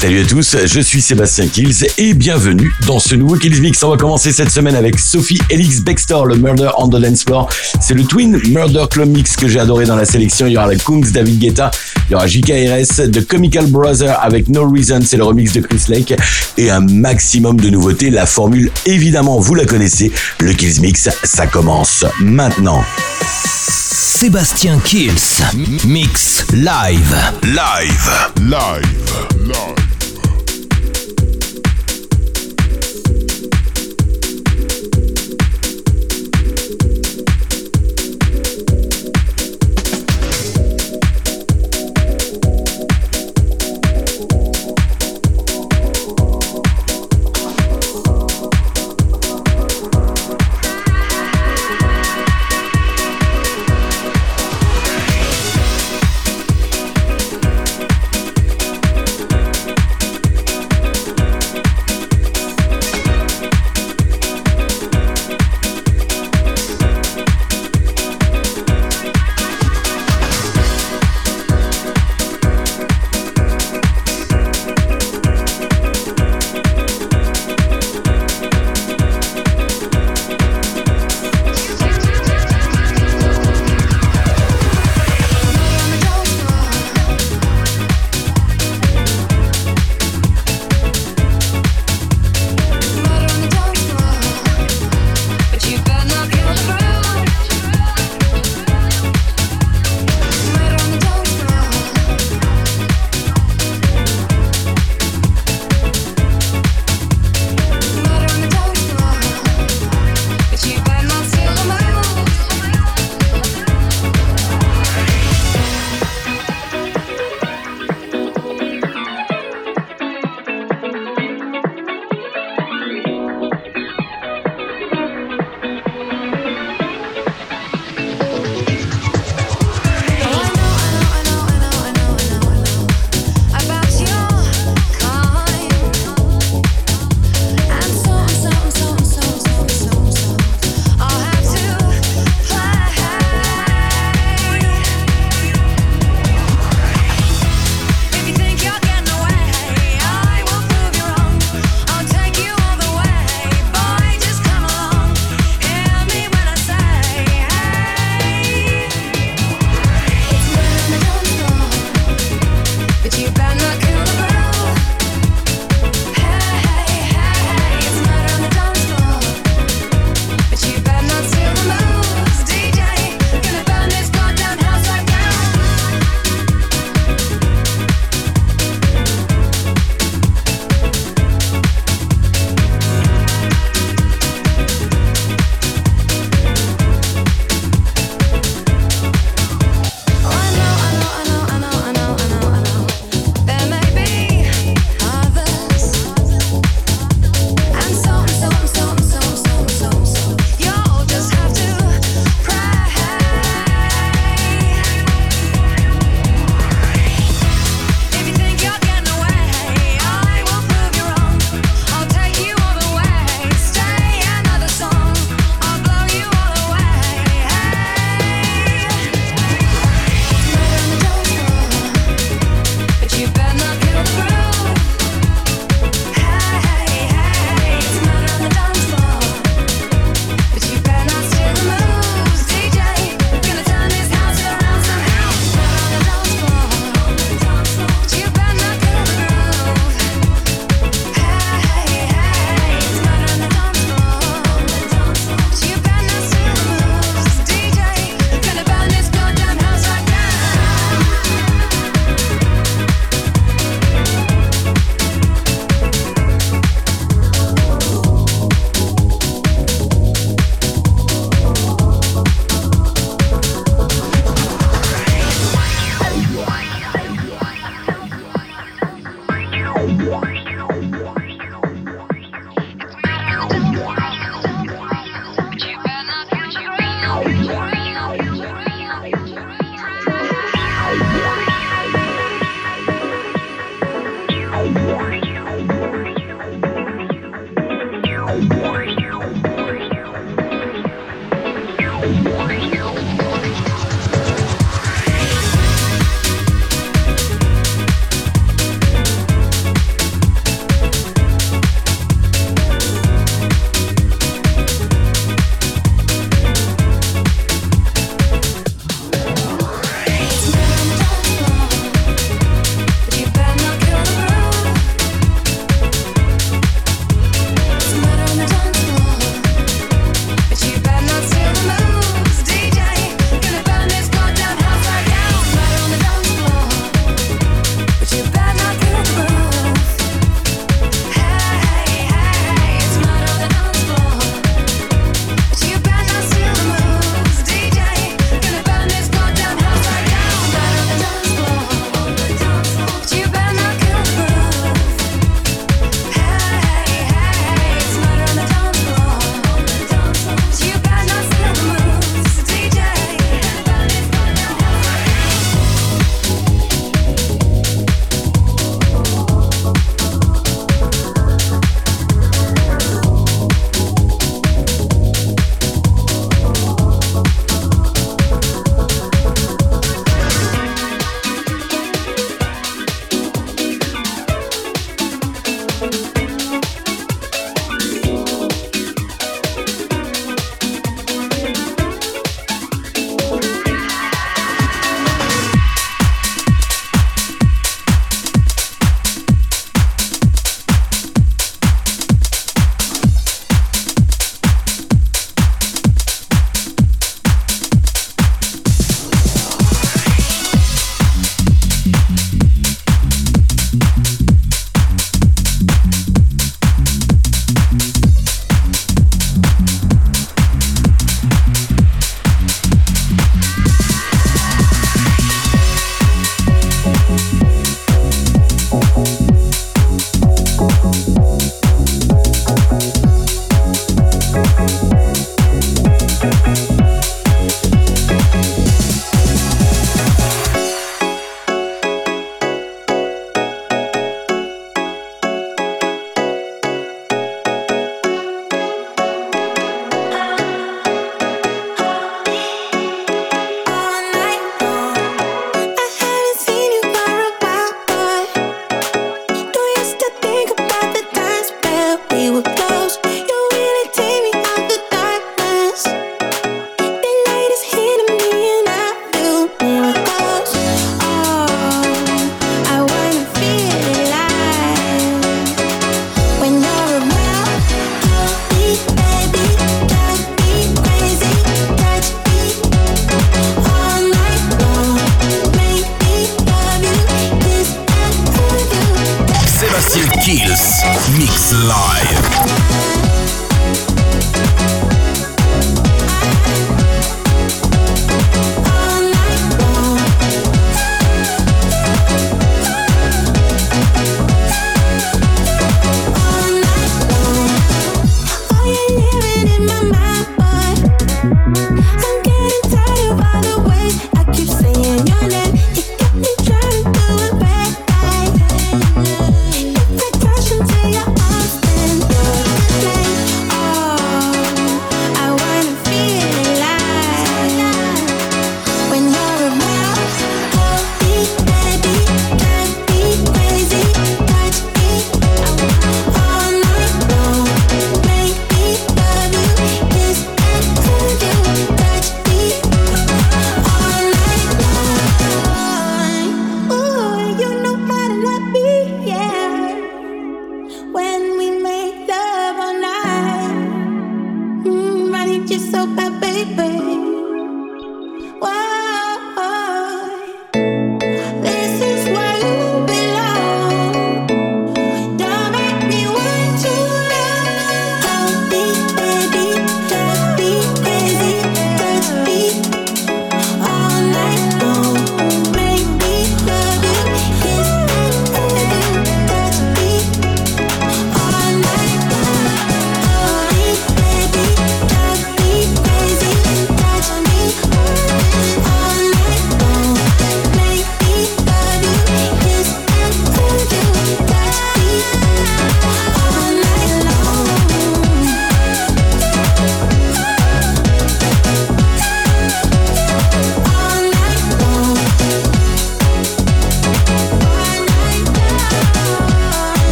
Salut à tous, je suis Sébastien Kills et bienvenue dans ce nouveau Kills Mix. On va commencer cette semaine avec Sophie Elix Bextor, le Murder on the Dance Floor. C'est le Twin Murder Club Mix que j'ai adoré dans la sélection. Il y aura la Kungs David Guetta, il y aura JKRS, The Comical Brother avec No Reason, c'est le remix de Chris Lake et un maximum de nouveautés. La formule, évidemment, vous la connaissez. Le Kills Mix, ça commence maintenant. Sébastien Kills. Mix live. Live. Live. Live.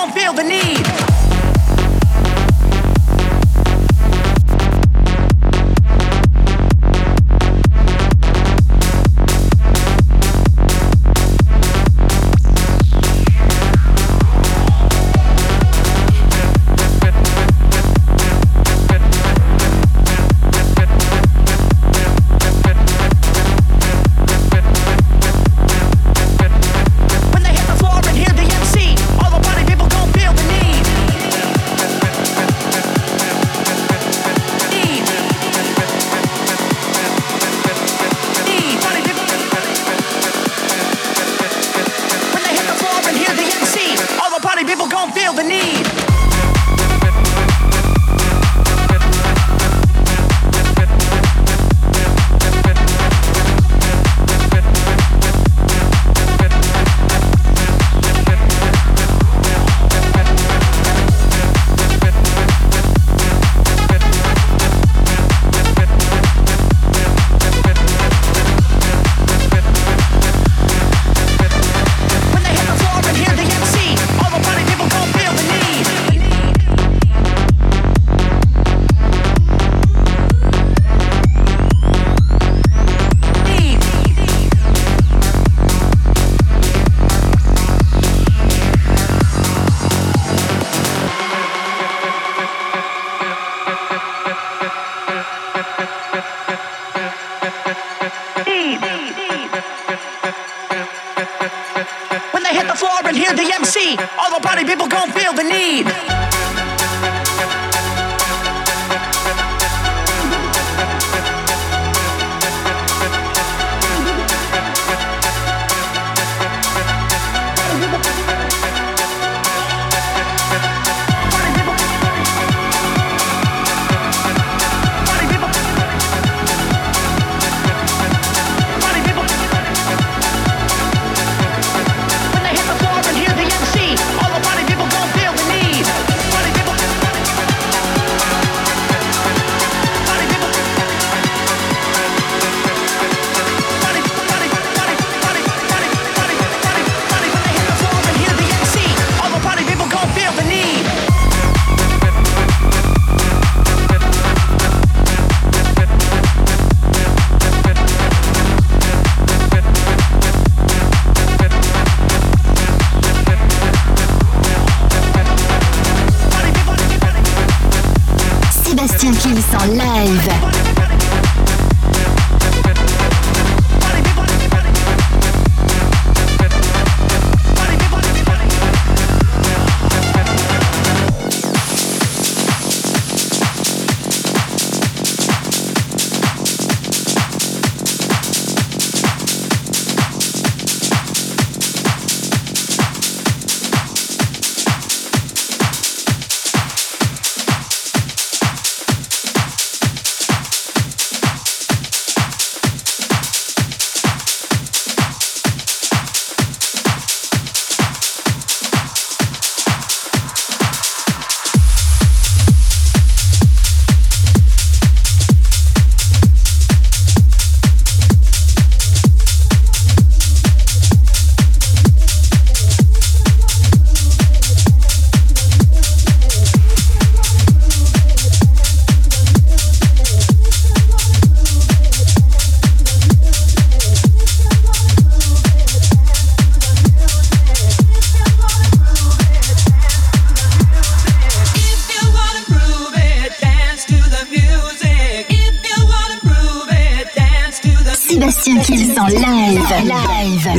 don't feel the need.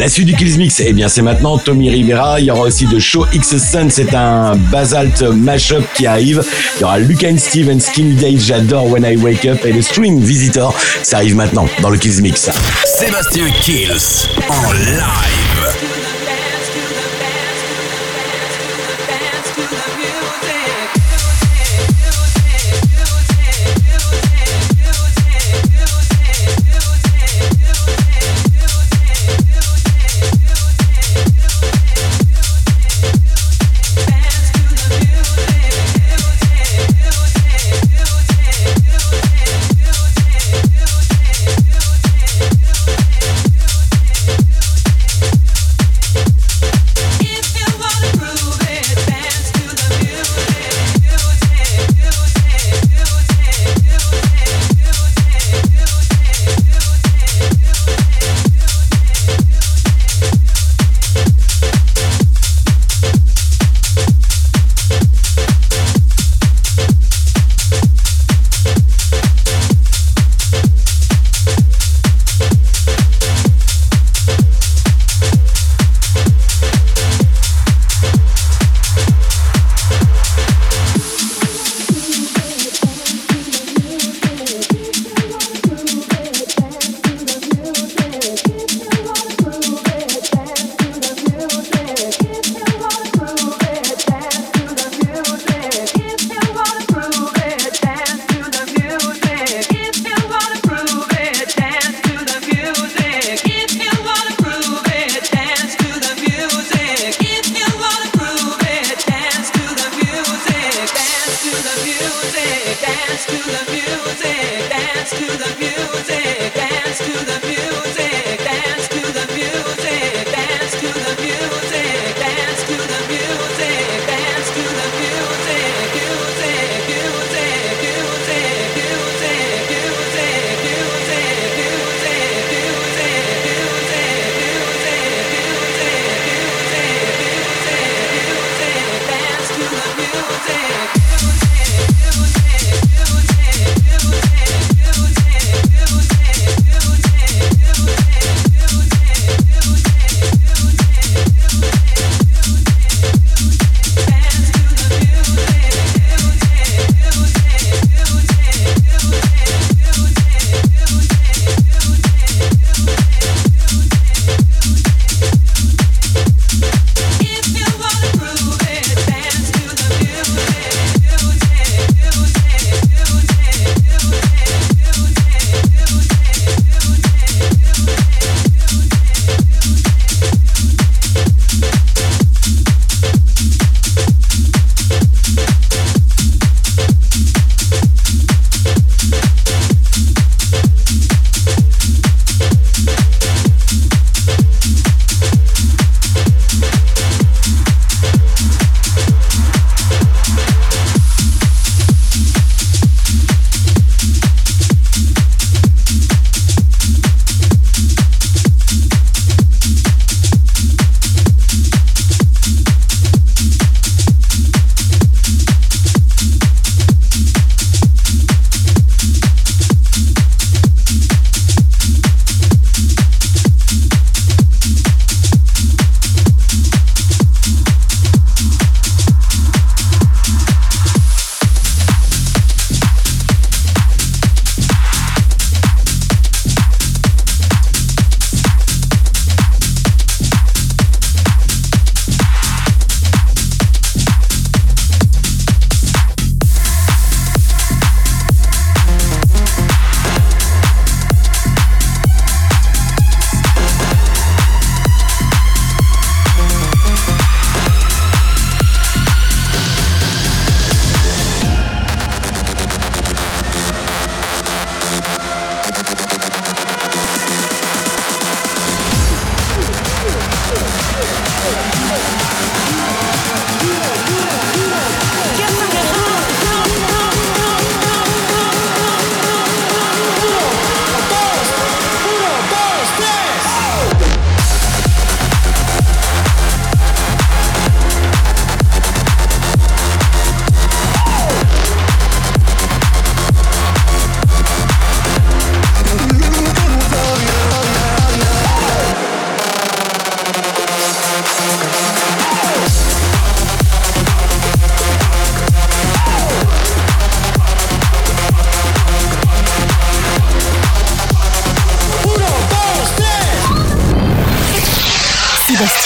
La suite du Kills Mix, eh bien c'est maintenant Tommy Rivera. Il y aura aussi de Show X Sun, c'est un basalt mashup qui arrive. Il y aura Luca Steve Skinny Dave, j'adore When I Wake Up et le Stream Visitor. Ça arrive maintenant dans le Kills Mix. Sébastien Kills en live.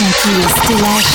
Less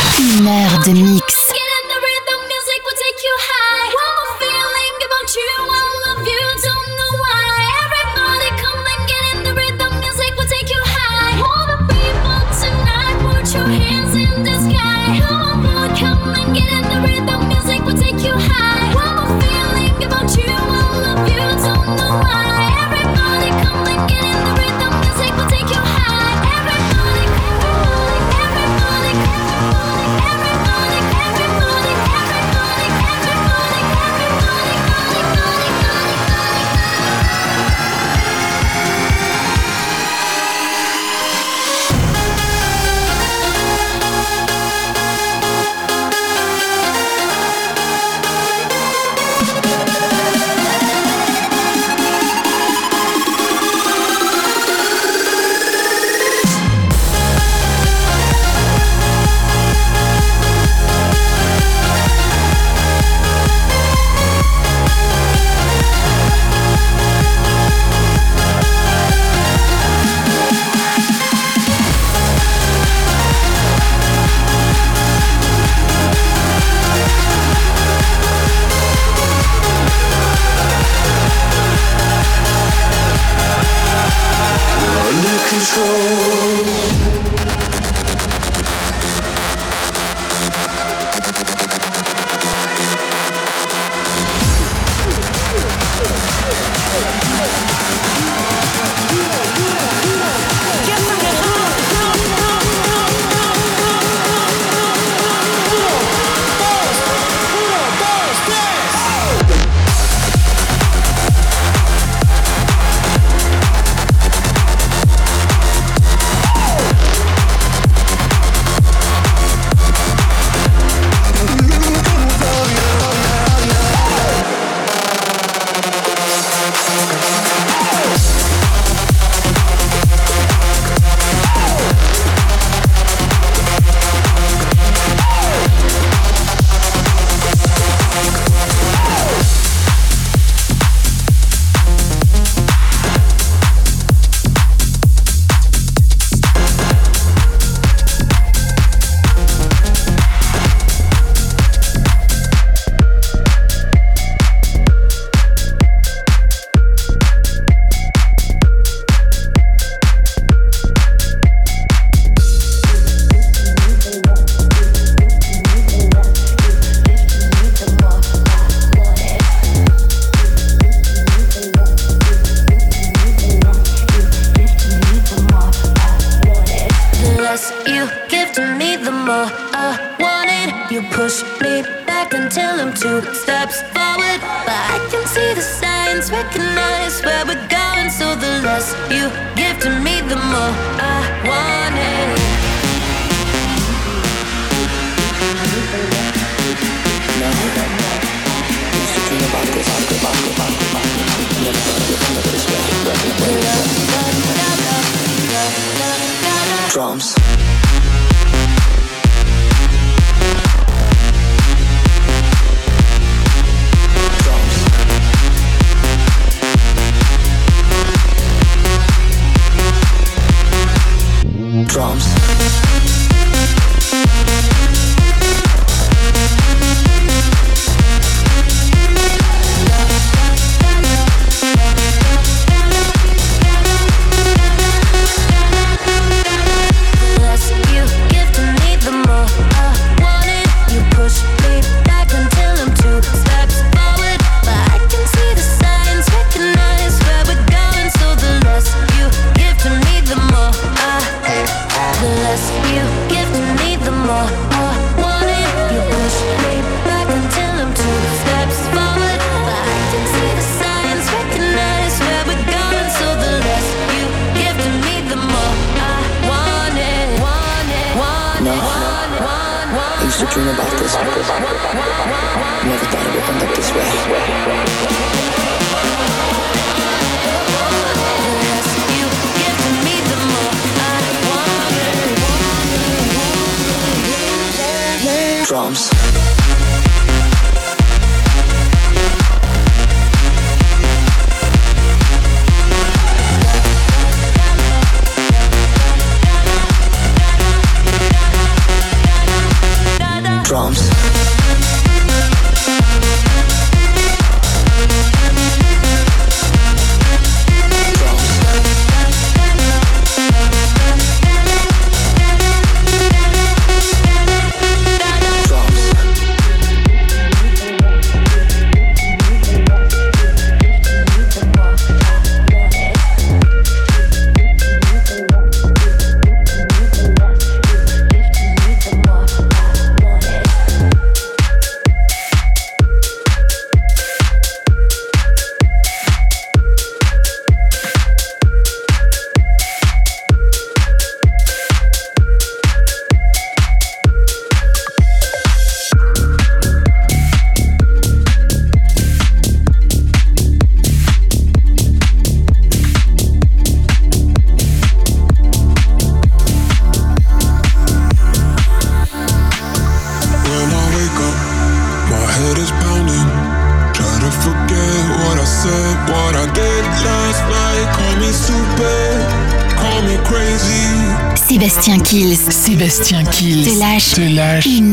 Kills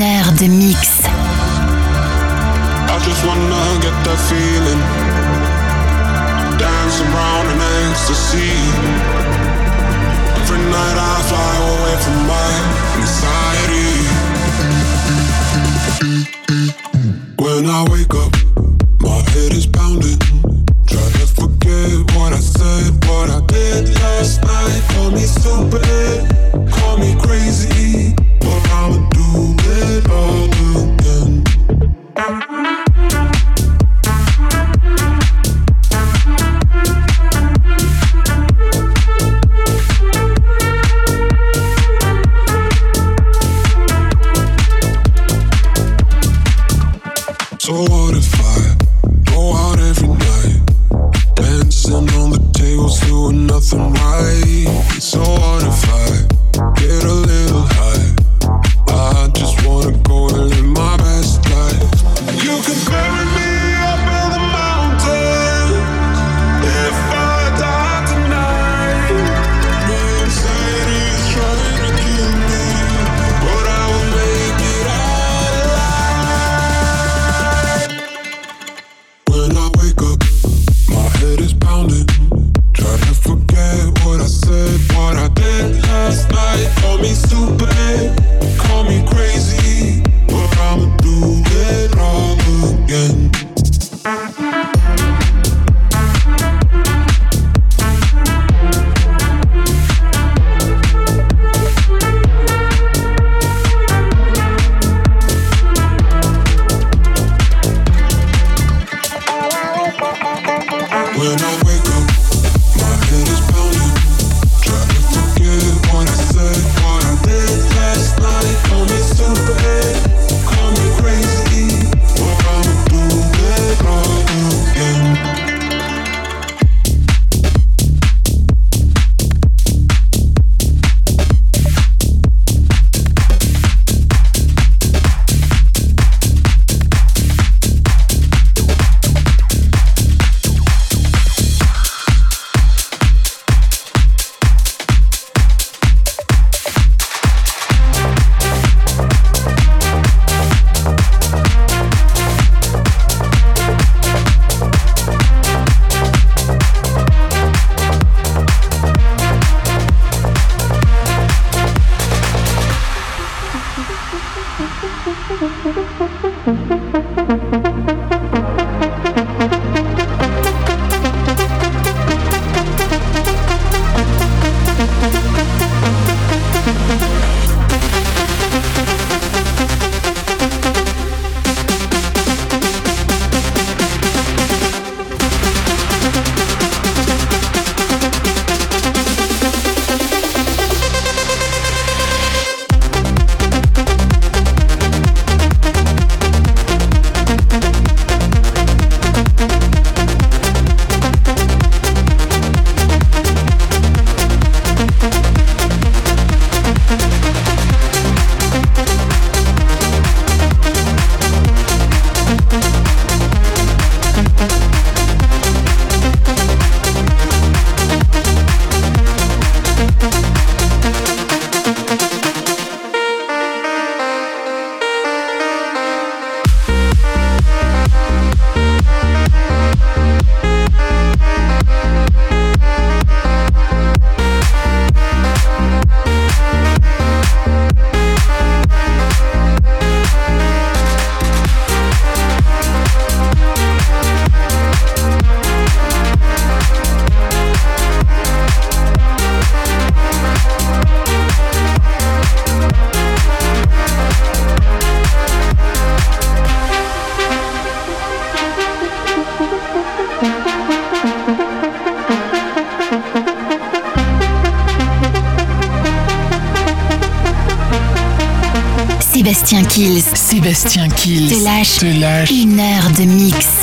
Sébastien Kills. Te lâche. Te lâche. Une heure de mix.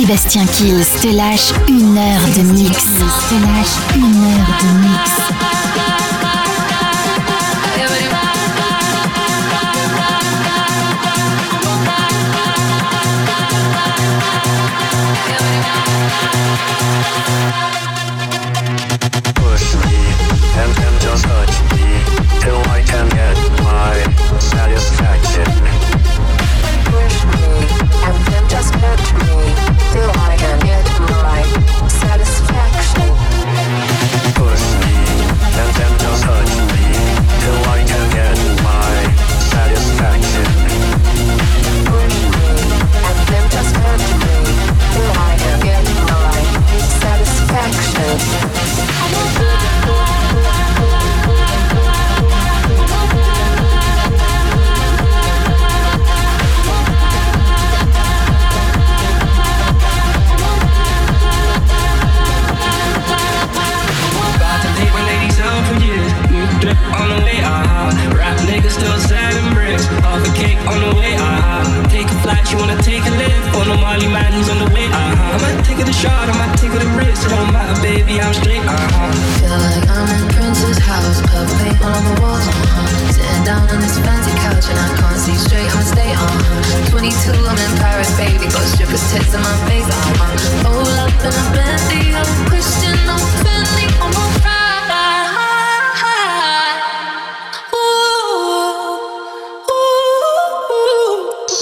Sébastien Kills te lâche une heure de mix. Te lâche une heure de mix.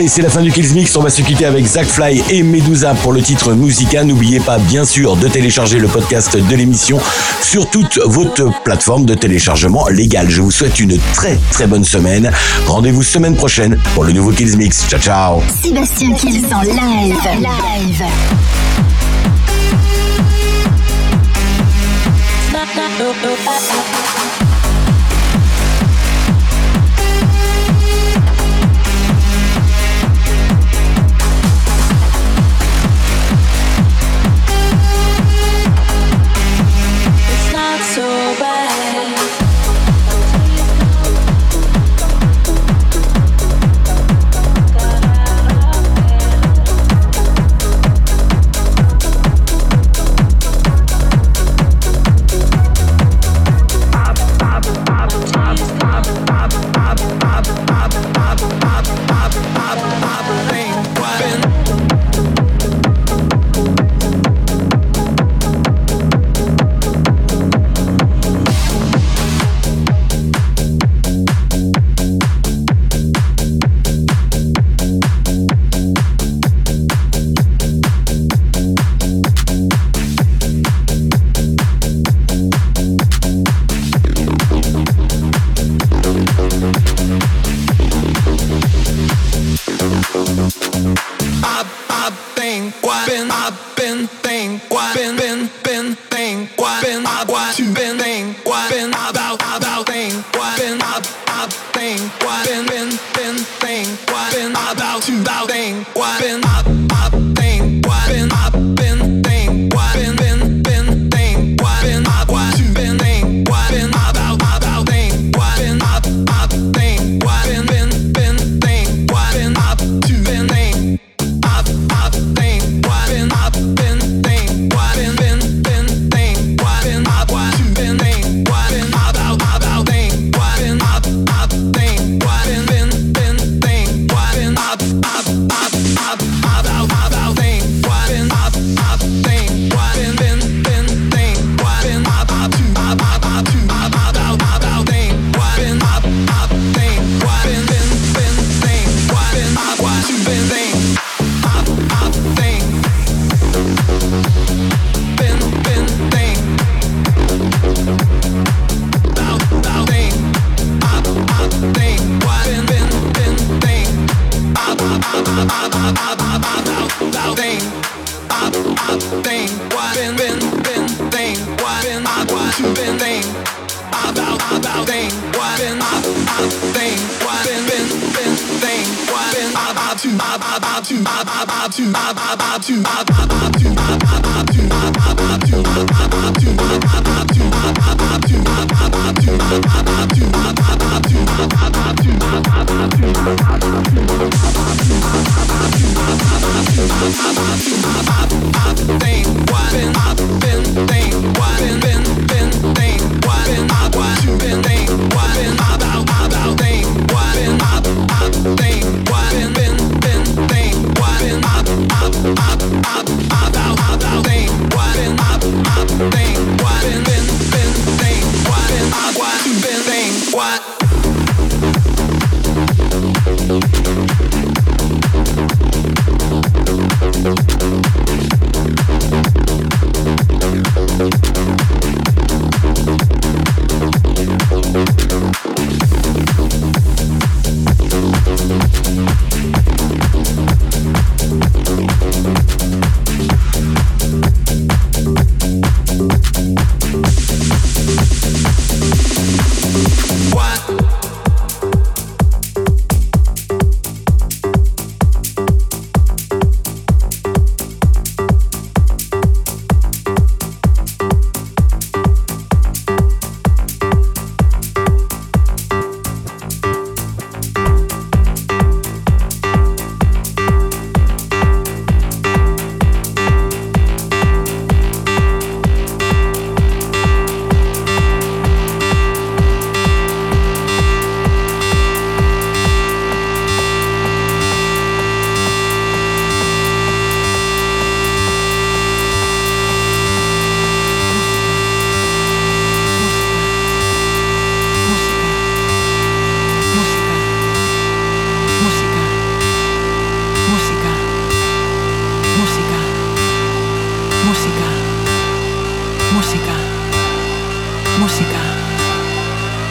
Allez, c'est la fin du Kills Mix. On va se quitter avec Zach Fly et Medusa pour le titre Musica. N'oubliez pas, bien sûr, de télécharger le podcast de l'émission sur toute votre plateforme de téléchargement légal. Je vous souhaite une très très bonne semaine. Rendez-vous semaine prochaine pour le nouveau Kills Mix. Ciao ciao. Sébastien Kills en live. Up, I want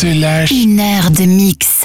de mix.